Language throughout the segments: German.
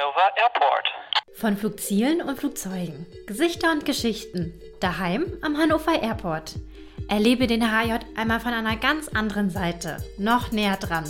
Hannover Airport. Von Flugzielen und Flugzeugen, Gesichter und Geschichten, daheim am Hannover Airport. Erlebe den HJ einmal von einer ganz anderen Seite, noch näher dran.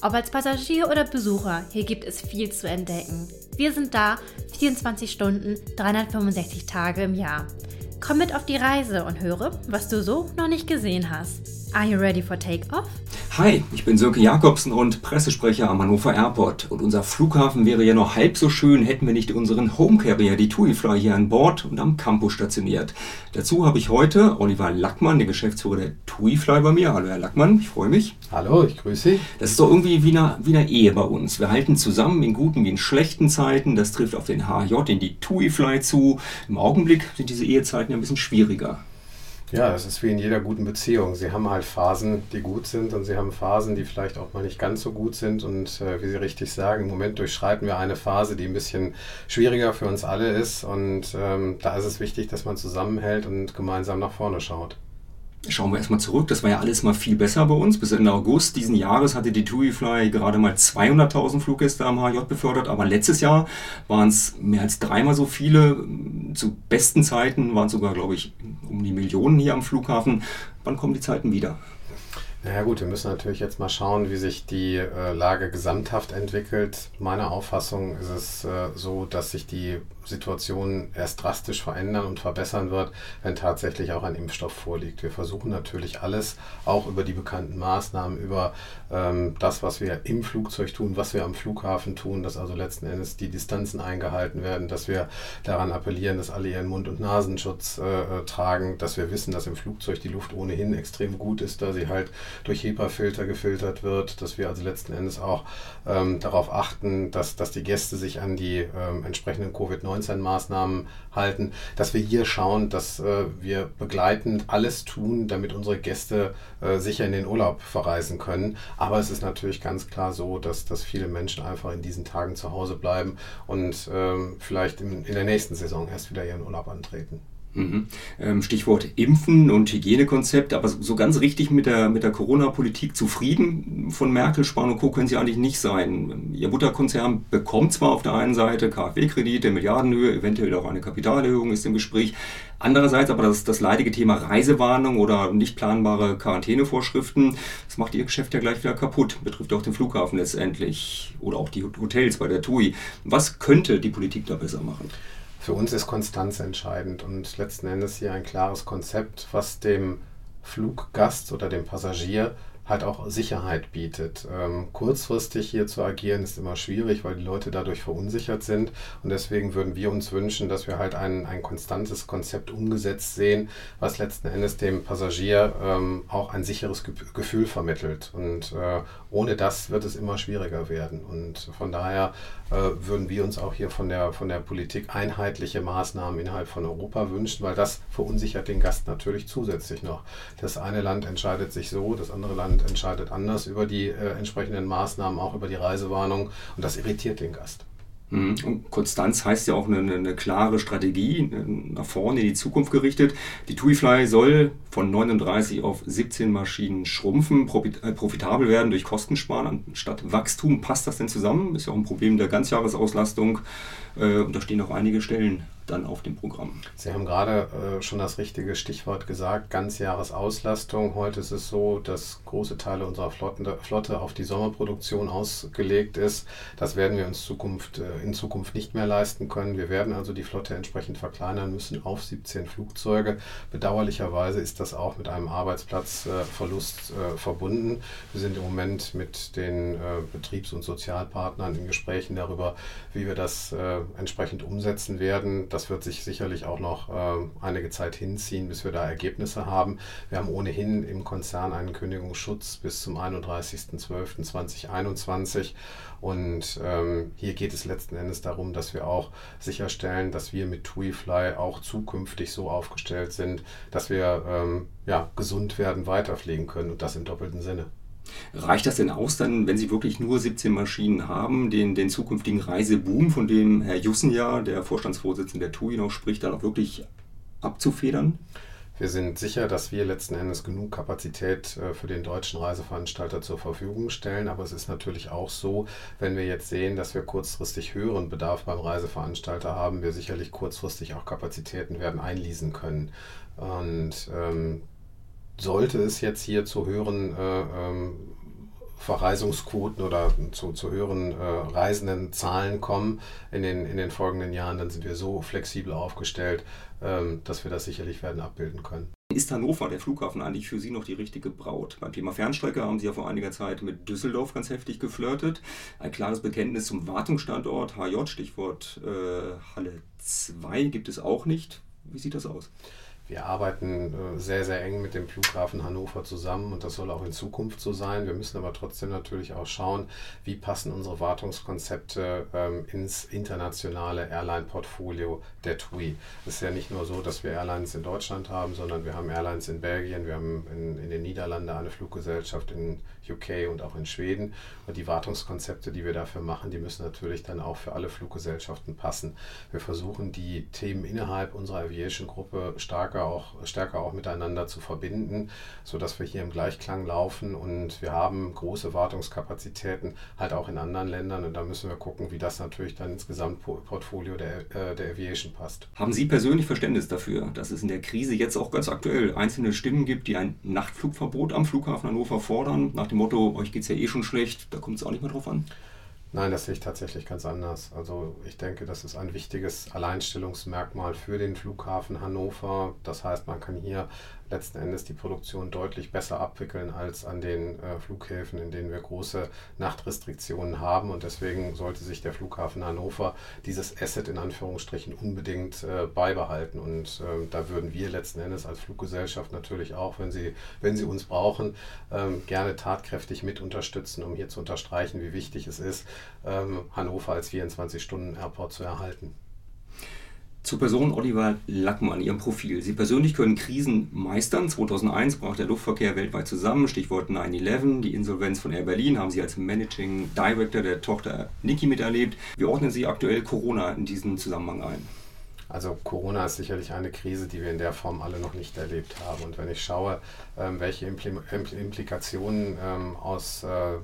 Ob als Passagier oder Besucher, hier gibt es viel zu entdecken. Wir sind da 24 Stunden, 365 Tage im Jahr. Komm mit auf die Reise und höre, was du so noch nicht gesehen hast. Are you ready for takeoff? Hi, ich bin Sönke Jakobsen und Pressesprecher am Hannover Airport. Und unser Flughafen wäre ja noch halb so schön, hätten wir nicht unseren Home Carrier, die TuiFly, hier an Bord und am Campus stationiert. Dazu habe ich heute Oliver Lackmann, den Geschäftsführer der TuiFly, bei mir. Hallo Herr Lackmann, ich freue mich. Hallo, ich grüße Sie. Das ist doch irgendwie wie eine, wie eine Ehe bei uns. Wir halten zusammen in guten wie in schlechten Zeiten. Das trifft auf den HJ, in die TuiFly zu. Im Augenblick sind diese Ehezeiten ja ein bisschen schwieriger. Ja, das ist wie in jeder guten Beziehung. Sie haben halt Phasen, die gut sind und sie haben Phasen, die vielleicht auch mal nicht ganz so gut sind. Und äh, wie Sie richtig sagen, im Moment durchschreiten wir eine Phase, die ein bisschen schwieriger für uns alle ist. Und ähm, da ist es wichtig, dass man zusammenhält und gemeinsam nach vorne schaut. Schauen wir erstmal zurück. Das war ja alles mal viel besser bei uns. Bis Ende August diesen Jahres hatte die TuiFly gerade mal 200.000 Fluggäste am HJ befördert. Aber letztes Jahr waren es mehr als dreimal so viele. Zu besten Zeiten waren es sogar, glaube ich, um die Millionen hier am Flughafen. Wann kommen die Zeiten wieder? Naja gut, wir müssen natürlich jetzt mal schauen, wie sich die äh, Lage gesamthaft entwickelt. Meiner Auffassung ist es äh, so, dass sich die Situation erst drastisch verändern und verbessern wird, wenn tatsächlich auch ein Impfstoff vorliegt. Wir versuchen natürlich alles, auch über die bekannten Maßnahmen, über das, was wir im Flugzeug tun, was wir am Flughafen tun, dass also letzten Endes die Distanzen eingehalten werden, dass wir daran appellieren, dass alle ihren Mund- und Nasenschutz äh, äh tragen, dass wir wissen, dass im Flugzeug die Luft ohnehin extrem gut ist, da sie halt durch HEPA-Filter gefiltert wird, dass wir also letzten Endes auch ähm, darauf achten, dass, dass die Gäste sich an die ähm, entsprechenden Covid-19-Maßnahmen halten, dass wir hier schauen, dass äh, wir begleitend alles tun, damit unsere Gäste äh, sicher in den Urlaub verreisen können. Aber es ist natürlich ganz klar so, dass, dass viele Menschen einfach in diesen Tagen zu Hause bleiben und ähm, vielleicht in, in der nächsten Saison erst wieder ihren Urlaub antreten. Mhm. Ähm, Stichwort Impfen und Hygienekonzept, aber so ganz richtig mit der, mit der Corona-Politik zufrieden von Merkel, Spahn und Co. können sie eigentlich nicht sein. Ihr Mutterkonzern bekommt zwar auf der einen Seite KfW-Kredite, Milliardenhöhe, eventuell auch eine Kapitalerhöhung ist im Gespräch. Andererseits aber das, das leidige Thema Reisewarnung oder nicht planbare Quarantänevorschriften, das macht ihr Geschäft ja gleich wieder kaputt, betrifft auch den Flughafen letztendlich oder auch die Hotels bei der TUI. Was könnte die Politik da besser machen? Für uns ist Konstanz entscheidend und letzten Endes hier ein klares Konzept, was dem Fluggast oder dem Passagier halt auch Sicherheit bietet. Ähm, kurzfristig hier zu agieren ist immer schwierig, weil die Leute dadurch verunsichert sind. Und deswegen würden wir uns wünschen, dass wir halt ein, ein konstantes Konzept umgesetzt sehen, was letzten Endes dem Passagier ähm, auch ein sicheres Ge Gefühl vermittelt. Und äh, ohne das wird es immer schwieriger werden. Und von daher äh, würden wir uns auch hier von der, von der Politik einheitliche Maßnahmen innerhalb von Europa wünschen, weil das verunsichert den Gast natürlich zusätzlich noch. Das eine Land entscheidet sich so, das andere Land entscheidet anders über die äh, entsprechenden Maßnahmen, auch über die Reisewarnung und das irritiert den Gast. Mhm. Und Konstanz heißt ja auch eine, eine, klare Strategie, nach vorne in die Zukunft gerichtet. Die TuiFly soll von 39 auf 17 Maschinen schrumpfen, äh, profitabel werden durch Kostensparen anstatt Wachstum. Passt das denn zusammen? Ist ja auch ein Problem der Ganzjahresauslastung. Äh, und da stehen auch einige Stellen dann auf dem Programm. Sie haben gerade äh, schon das richtige Stichwort gesagt, Ganzjahresauslastung. Heute ist es so, dass große Teile unserer Flotten, Flotte auf die Sommerproduktion ausgelegt ist. Das werden wir uns Zukunft, äh, in Zukunft nicht mehr leisten können. Wir werden also die Flotte entsprechend verkleinern müssen auf 17 Flugzeuge. Bedauerlicherweise ist das auch mit einem Arbeitsplatzverlust äh, verbunden. Wir sind im Moment mit den äh, Betriebs- und Sozialpartnern in Gesprächen darüber, wie wir das äh, entsprechend umsetzen werden. Das wird sich sicherlich auch noch äh, einige Zeit hinziehen, bis wir da Ergebnisse haben. Wir haben ohnehin im Konzern einen Kündigungsschutz bis zum 31.12.2021. Und ähm, hier geht es letzten Endes darum, dass wir auch sicherstellen, dass wir mit TuiFly auch zukünftig so aufgestellt sind, dass wir ähm, ja, gesund werden, weiterfliegen können und das im doppelten Sinne. Reicht das denn aus, dann, wenn Sie wirklich nur 17 Maschinen haben, den, den zukünftigen Reiseboom, von dem Herr Jussen ja, der Vorstandsvorsitzende der TUI, noch spricht, dann auch wirklich abzufedern? Wir sind sicher, dass wir letzten Endes genug Kapazität äh, für den deutschen Reiseveranstalter zur Verfügung stellen. Aber es ist natürlich auch so, wenn wir jetzt sehen, dass wir kurzfristig höheren Bedarf beim Reiseveranstalter haben, wir sicherlich kurzfristig auch Kapazitäten werden einließen können. Und ähm, sollte es jetzt hier zu höheren äh, ähm, Verreisungsquoten oder zu, zu höheren äh, reisenden Zahlen kommen in den, in den folgenden Jahren, dann sind wir so flexibel aufgestellt, ähm, dass wir das sicherlich werden abbilden können. Ist Hannover, der Flughafen, eigentlich für Sie noch die richtige Braut? Beim Thema Fernstrecke haben Sie ja vor einiger Zeit mit Düsseldorf ganz heftig geflirtet. Ein klares Bekenntnis zum Wartungsstandort HJ, Stichwort äh, Halle 2, gibt es auch nicht. Wie sieht das aus? Wir arbeiten äh, sehr, sehr eng mit dem Flughafen Hannover zusammen und das soll auch in Zukunft so sein. Wir müssen aber trotzdem natürlich auch schauen, wie passen unsere Wartungskonzepte ähm, ins internationale Airline-Portfolio der TUI. Es ist ja nicht nur so, dass wir Airlines in Deutschland haben, sondern wir haben Airlines in Belgien, wir haben in, in den Niederlanden eine Fluggesellschaft in UK und auch in Schweden. Und die Wartungskonzepte, die wir dafür machen, die müssen natürlich dann auch für alle Fluggesellschaften passen. Wir versuchen die Themen innerhalb unserer Aviation-Gruppe stärker stärker auch, stärker auch miteinander zu verbinden, sodass wir hier im Gleichklang laufen und wir haben große Wartungskapazitäten halt auch in anderen Ländern und da müssen wir gucken, wie das natürlich dann ins Gesamtportfolio der, äh, der Aviation passt. Haben Sie persönlich Verständnis dafür, dass es in der Krise jetzt auch ganz aktuell einzelne Stimmen gibt, die ein Nachtflugverbot am Flughafen Hannover fordern, nach dem Motto, euch geht es ja eh schon schlecht, da kommt es auch nicht mehr drauf an? Nein, das sehe ich tatsächlich ganz anders. Also ich denke, das ist ein wichtiges Alleinstellungsmerkmal für den Flughafen Hannover. Das heißt, man kann hier letzten Endes die Produktion deutlich besser abwickeln als an den äh, Flughäfen, in denen wir große Nachtrestriktionen haben. Und deswegen sollte sich der Flughafen Hannover dieses Asset in Anführungsstrichen unbedingt äh, beibehalten. Und äh, da würden wir letzten Endes als Fluggesellschaft natürlich auch, wenn sie, wenn sie uns brauchen, ähm, gerne tatkräftig mit unterstützen, um hier zu unterstreichen, wie wichtig es ist, ähm, Hannover als 24-Stunden-Airport zu erhalten. Zur Person Oliver Lackmann, Ihrem Profil. Sie persönlich können Krisen meistern. 2001 brach der Luftverkehr weltweit zusammen. Stichwort 9-11. Die Insolvenz von Air Berlin haben Sie als Managing Director der Tochter Niki miterlebt. Wie ordnen Sie aktuell Corona in diesen Zusammenhang ein? Also Corona ist sicherlich eine Krise, die wir in der Form alle noch nicht erlebt haben. Und wenn ich schaue, ähm, welche Implikationen ähm, aus äh,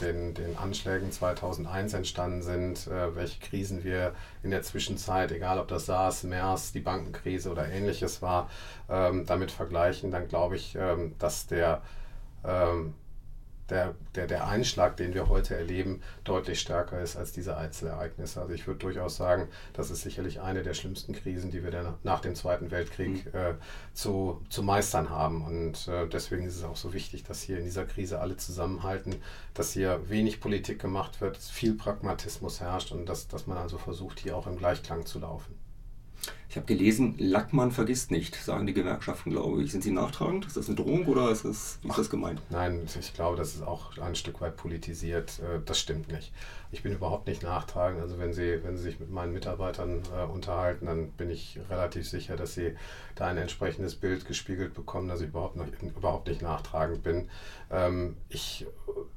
den, den Anschlägen 2001 entstanden sind, äh, welche Krisen wir in der Zwischenzeit, egal ob das SARS, MERS, die Bankenkrise oder ähnliches war, ähm, damit vergleichen, dann glaube ich, dass der der, der, der Einschlag, den wir heute erleben, deutlich stärker ist als diese Einzelereignisse. Also ich würde durchaus sagen, das ist sicherlich eine der schlimmsten Krisen, die wir dann nach dem Zweiten Weltkrieg mhm. äh, zu, zu meistern haben. Und äh, deswegen ist es auch so wichtig, dass hier in dieser Krise alle zusammenhalten, dass hier wenig Politik gemacht wird, viel Pragmatismus herrscht und dass, dass man also versucht, hier auch im Gleichklang zu laufen. Ich habe gelesen, Lackmann vergisst nicht, sagen die Gewerkschaften, glaube ich. Sind sie nachtragend? Ist das eine Drohung oder ist das, ist das gemeint? Nein, ich glaube, das ist auch ein Stück weit politisiert. Äh, das stimmt nicht. Ich bin überhaupt nicht nachtragend. Also wenn Sie, wenn Sie sich mit meinen Mitarbeitern äh, unterhalten, dann bin ich relativ sicher, dass Sie da ein entsprechendes Bild gespiegelt bekommen, dass ich überhaupt, noch, überhaupt nicht nachtragend bin. Ähm, ich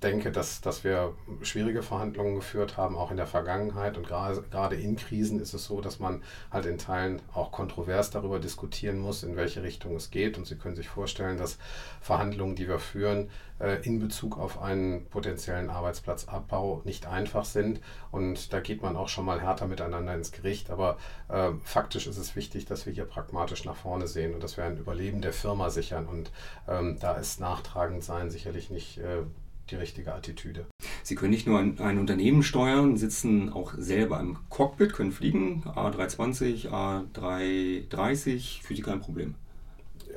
denke, dass, dass wir schwierige Verhandlungen geführt haben, auch in der Vergangenheit. Und gerade in Krisen ist es so, dass man halt in Teilen auch kontrovers darüber diskutieren muss, in welche Richtung es geht. Und Sie können sich vorstellen, dass Verhandlungen, die wir führen, äh, in Bezug auf einen potenziellen Arbeitsplatzabbau nicht einfach sind. Und da geht man auch schon mal härter miteinander ins Gericht. Aber äh, faktisch ist es wichtig, dass wir hier pragmatisch nach vorne sehen und dass wir ein Überleben der Firma sichern. Und ähm, da ist nachtragend sein sicherlich nicht äh, die richtige Attitüde. Sie können nicht nur ein, ein, Unternehmen steuern, sitzen auch selber im Cockpit, können fliegen, A320, A330, für Sie kein Problem.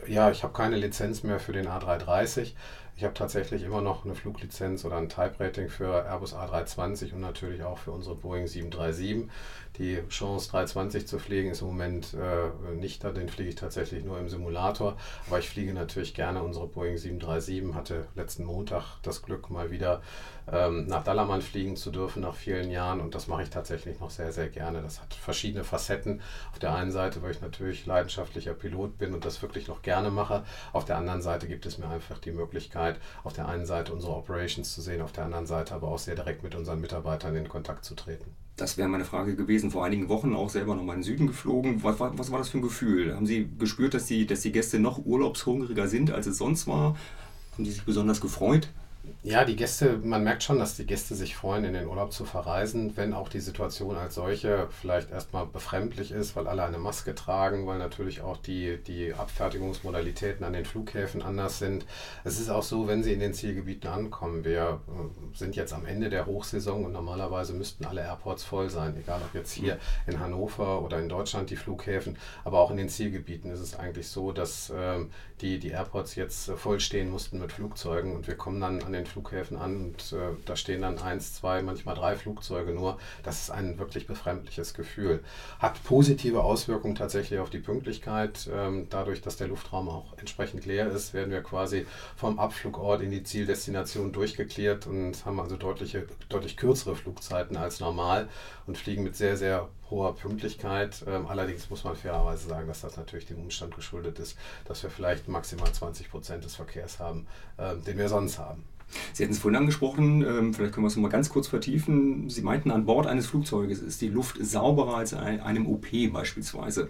Ja, ich habe keine Lizenz mehr für den A330. Ich habe tatsächlich immer noch eine Fluglizenz oder ein Type-Rating für Airbus A320 und natürlich auch für unsere Boeing 737. Die Chance 320 zu fliegen ist im Moment äh, nicht da, den fliege ich tatsächlich nur im Simulator. Aber ich fliege natürlich gerne unsere Boeing 737. Hatte letzten Montag das Glück, mal wieder ähm, nach Dallermann fliegen zu dürfen nach vielen Jahren und das mache ich tatsächlich noch sehr, sehr gerne. Das hat verschiedene Facetten. Auf der einen Seite, weil ich natürlich leidenschaftlicher Pilot bin und das wirklich noch gerne mache. Auf der anderen Seite gibt es mir einfach die Möglichkeit, auf der einen Seite unsere Operations zu sehen, auf der anderen Seite aber auch sehr direkt mit unseren Mitarbeitern in Kontakt zu treten. Das wäre meine Frage gewesen. Vor einigen Wochen auch selber nochmal in den Süden geflogen. Was, was, was, war das für ein Gefühl? Haben Sie gespürt, dass die, dass die Gäste noch urlaubshungriger sind, als es sonst war? Haben die sich besonders gefreut? Ja, die Gäste, man merkt schon, dass die Gäste sich freuen, in den Urlaub zu verreisen, wenn auch die Situation als solche vielleicht erstmal befremdlich ist, weil alle eine Maske tragen, weil natürlich auch die, die Abfertigungsmodalitäten an den Flughäfen anders sind. Es ist auch so, wenn sie in den Zielgebieten ankommen. Wir äh, sind jetzt am Ende der Hochsaison und normalerweise müssten alle Airports voll sein, egal ob jetzt hier in Hannover oder in Deutschland die Flughäfen, aber auch in den Zielgebieten ist es eigentlich so, dass ähm, die, die Airports jetzt voll stehen mussten mit Flugzeugen und wir kommen dann an den Flughäfen an und äh, da stehen dann eins, zwei, manchmal drei Flugzeuge nur. Das ist ein wirklich befremdliches Gefühl. Hat positive Auswirkungen tatsächlich auf die Pünktlichkeit. Ähm, dadurch, dass der Luftraum auch entsprechend leer ist, werden wir quasi vom Abflugort in die Zieldestination durchgeklärt und haben also deutliche, deutlich kürzere Flugzeiten als normal und fliegen mit sehr, sehr hoher Pünktlichkeit. Ähm, allerdings muss man fairerweise sagen, dass das natürlich dem Umstand geschuldet ist, dass wir vielleicht maximal 20 Prozent des Verkehrs haben, ähm, den wir sonst haben. Sie hatten es vorhin angesprochen, ähm, vielleicht können wir es mal ganz kurz vertiefen. Sie meinten, an Bord eines Flugzeuges ist die Luft sauberer als in einem OP beispielsweise.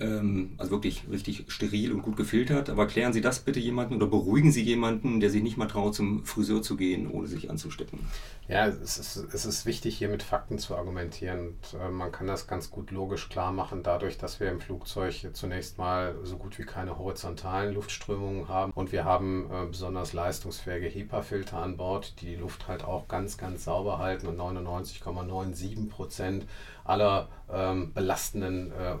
Ähm, also wirklich richtig steril und gut gefiltert. Aber klären Sie das bitte jemanden oder beruhigen Sie jemanden, der sich nicht mal traut, zum Friseur zu gehen, ohne sich anzustecken. Ja, es ist, es ist wichtig, hier mit Fakten zu argumentieren. Und, äh, man kann das ganz gut logisch klar machen, dadurch, dass wir im Flugzeug zunächst mal so gut wie keine horizontalen Luftströmungen haben. Und wir haben äh, besonders leistungsfähige HEPA-Filter an Bord, die die Luft halt auch ganz, ganz sauber halten und 99,97 Prozent aller ähm, belastenden äh,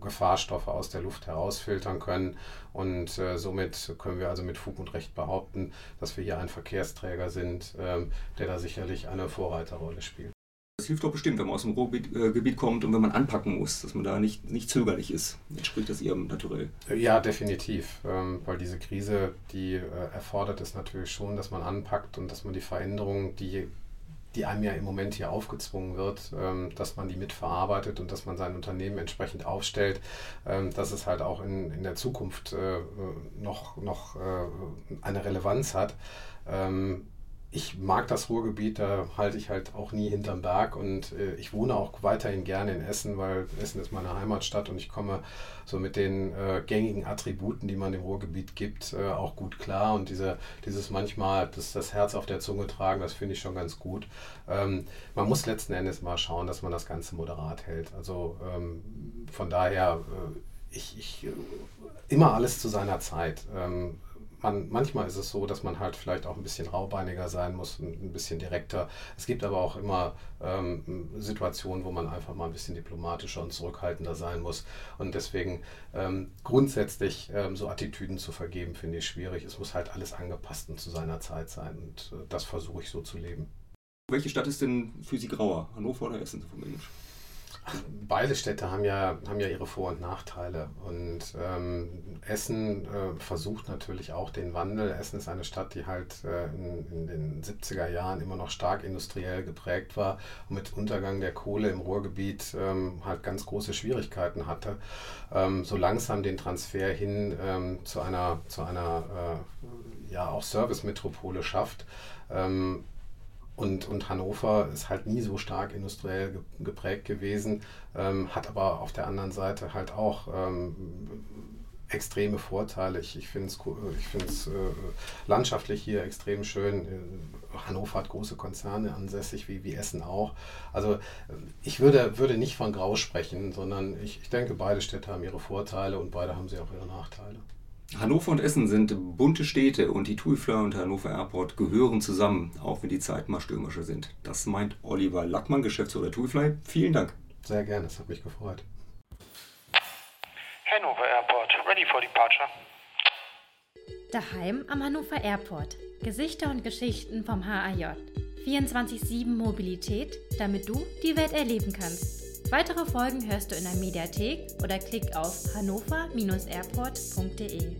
Gefahrstoffe aus der Luft herausfiltern können. Und äh, somit können wir also mit Fug und Recht behaupten, dass wir hier ein Verkehrsträger sind, ähm, der da sicherlich eine Vorreiterrolle spielt. Das hilft doch bestimmt, wenn man aus dem Ruhrgebiet äh, kommt und wenn man anpacken muss, dass man da nicht, nicht zögerlich ist. Entspricht das Ihrem Naturell? Ja, definitiv. Ähm, weil diese Krise, die äh, erfordert es natürlich schon, dass man anpackt und dass man die Veränderungen, die die einem ja im Moment hier aufgezwungen wird, ähm, dass man die mitverarbeitet und dass man sein Unternehmen entsprechend aufstellt, ähm, dass es halt auch in, in der Zukunft äh, noch, noch äh, eine Relevanz hat. Ich mag das Ruhrgebiet, da halte ich halt auch nie hinterm Berg und äh, ich wohne auch weiterhin gerne in Essen, weil Essen ist meine Heimatstadt und ich komme so mit den äh, gängigen Attributen, die man im Ruhrgebiet gibt, äh, auch gut klar und diese, dieses manchmal das, das Herz auf der Zunge tragen, das finde ich schon ganz gut. Ähm, man muss letzten Endes mal schauen, dass man das Ganze moderat hält. Also ähm, von daher, äh, ich, ich äh, immer alles zu seiner Zeit. Ähm, man, manchmal ist es so, dass man halt vielleicht auch ein bisschen raubeiniger sein muss, ein, bisschen direkter. Es gibt aber auch immer ähm, Situationen, wo man einfach mal ein bisschen diplomatischer und zurückhaltender sein muss. Und deswegen ähm, grundsätzlich ähm, so Attitüden zu vergeben, finde ich schwierig. Es muss halt alles angepasst und zu seiner Zeit sein. Und äh, das versuche ich so zu leben. Welche Stadt ist denn für Sie grauer? Hannover oder Essen vom Englisch? Beide Städte haben ja, haben ja ihre Vor- und Nachteile. Und ähm, Essen äh, versucht natürlich auch den Wandel. Essen ist eine Stadt, die halt äh, in, in, den 70er Jahren immer noch stark industriell geprägt war und mit Untergang der Kohle im Ruhrgebiet ähm, halt ganz große Schwierigkeiten hatte. Ähm, so langsam den Transfer hin ähm, zu einer, zu einer äh, ja, auch Service-Metropole schafft. Und, und Hannover ist halt nie so stark industriell geprägt gewesen, ähm, hat aber auf der anderen Seite halt auch ähm, extreme Vorteile. Ich, ich finde es ich find's, äh, landschaftlich hier extrem schön. Äh, Hannover hat große Konzerne ansässig, wie, wie Essen auch. Also ich würde, würde nicht von Grau sprechen, sondern ich, ich denke, beide Städte haben ihre Vorteile und beide haben sie auch ihre Nachteile. Hannover und Essen sind bunte Städte und die TUIFLA und Hannover Airport gehören zusammen, auch wenn die Zeiten mal stürmischer sind. Das meint Oliver Lackmann, Geschäftsführer TUIFLY. Vielen Dank. Sehr gerne, es hat mich gefreut. Hannover Airport, ready for departure. Daheim am Hannover Airport. Gesichter und Geschichten vom HAJ. 24-7 Mobilität, damit du die Welt erleben kannst. Weitere Folgen hörst du in der Mediathek oder klick auf hannover-airport.de.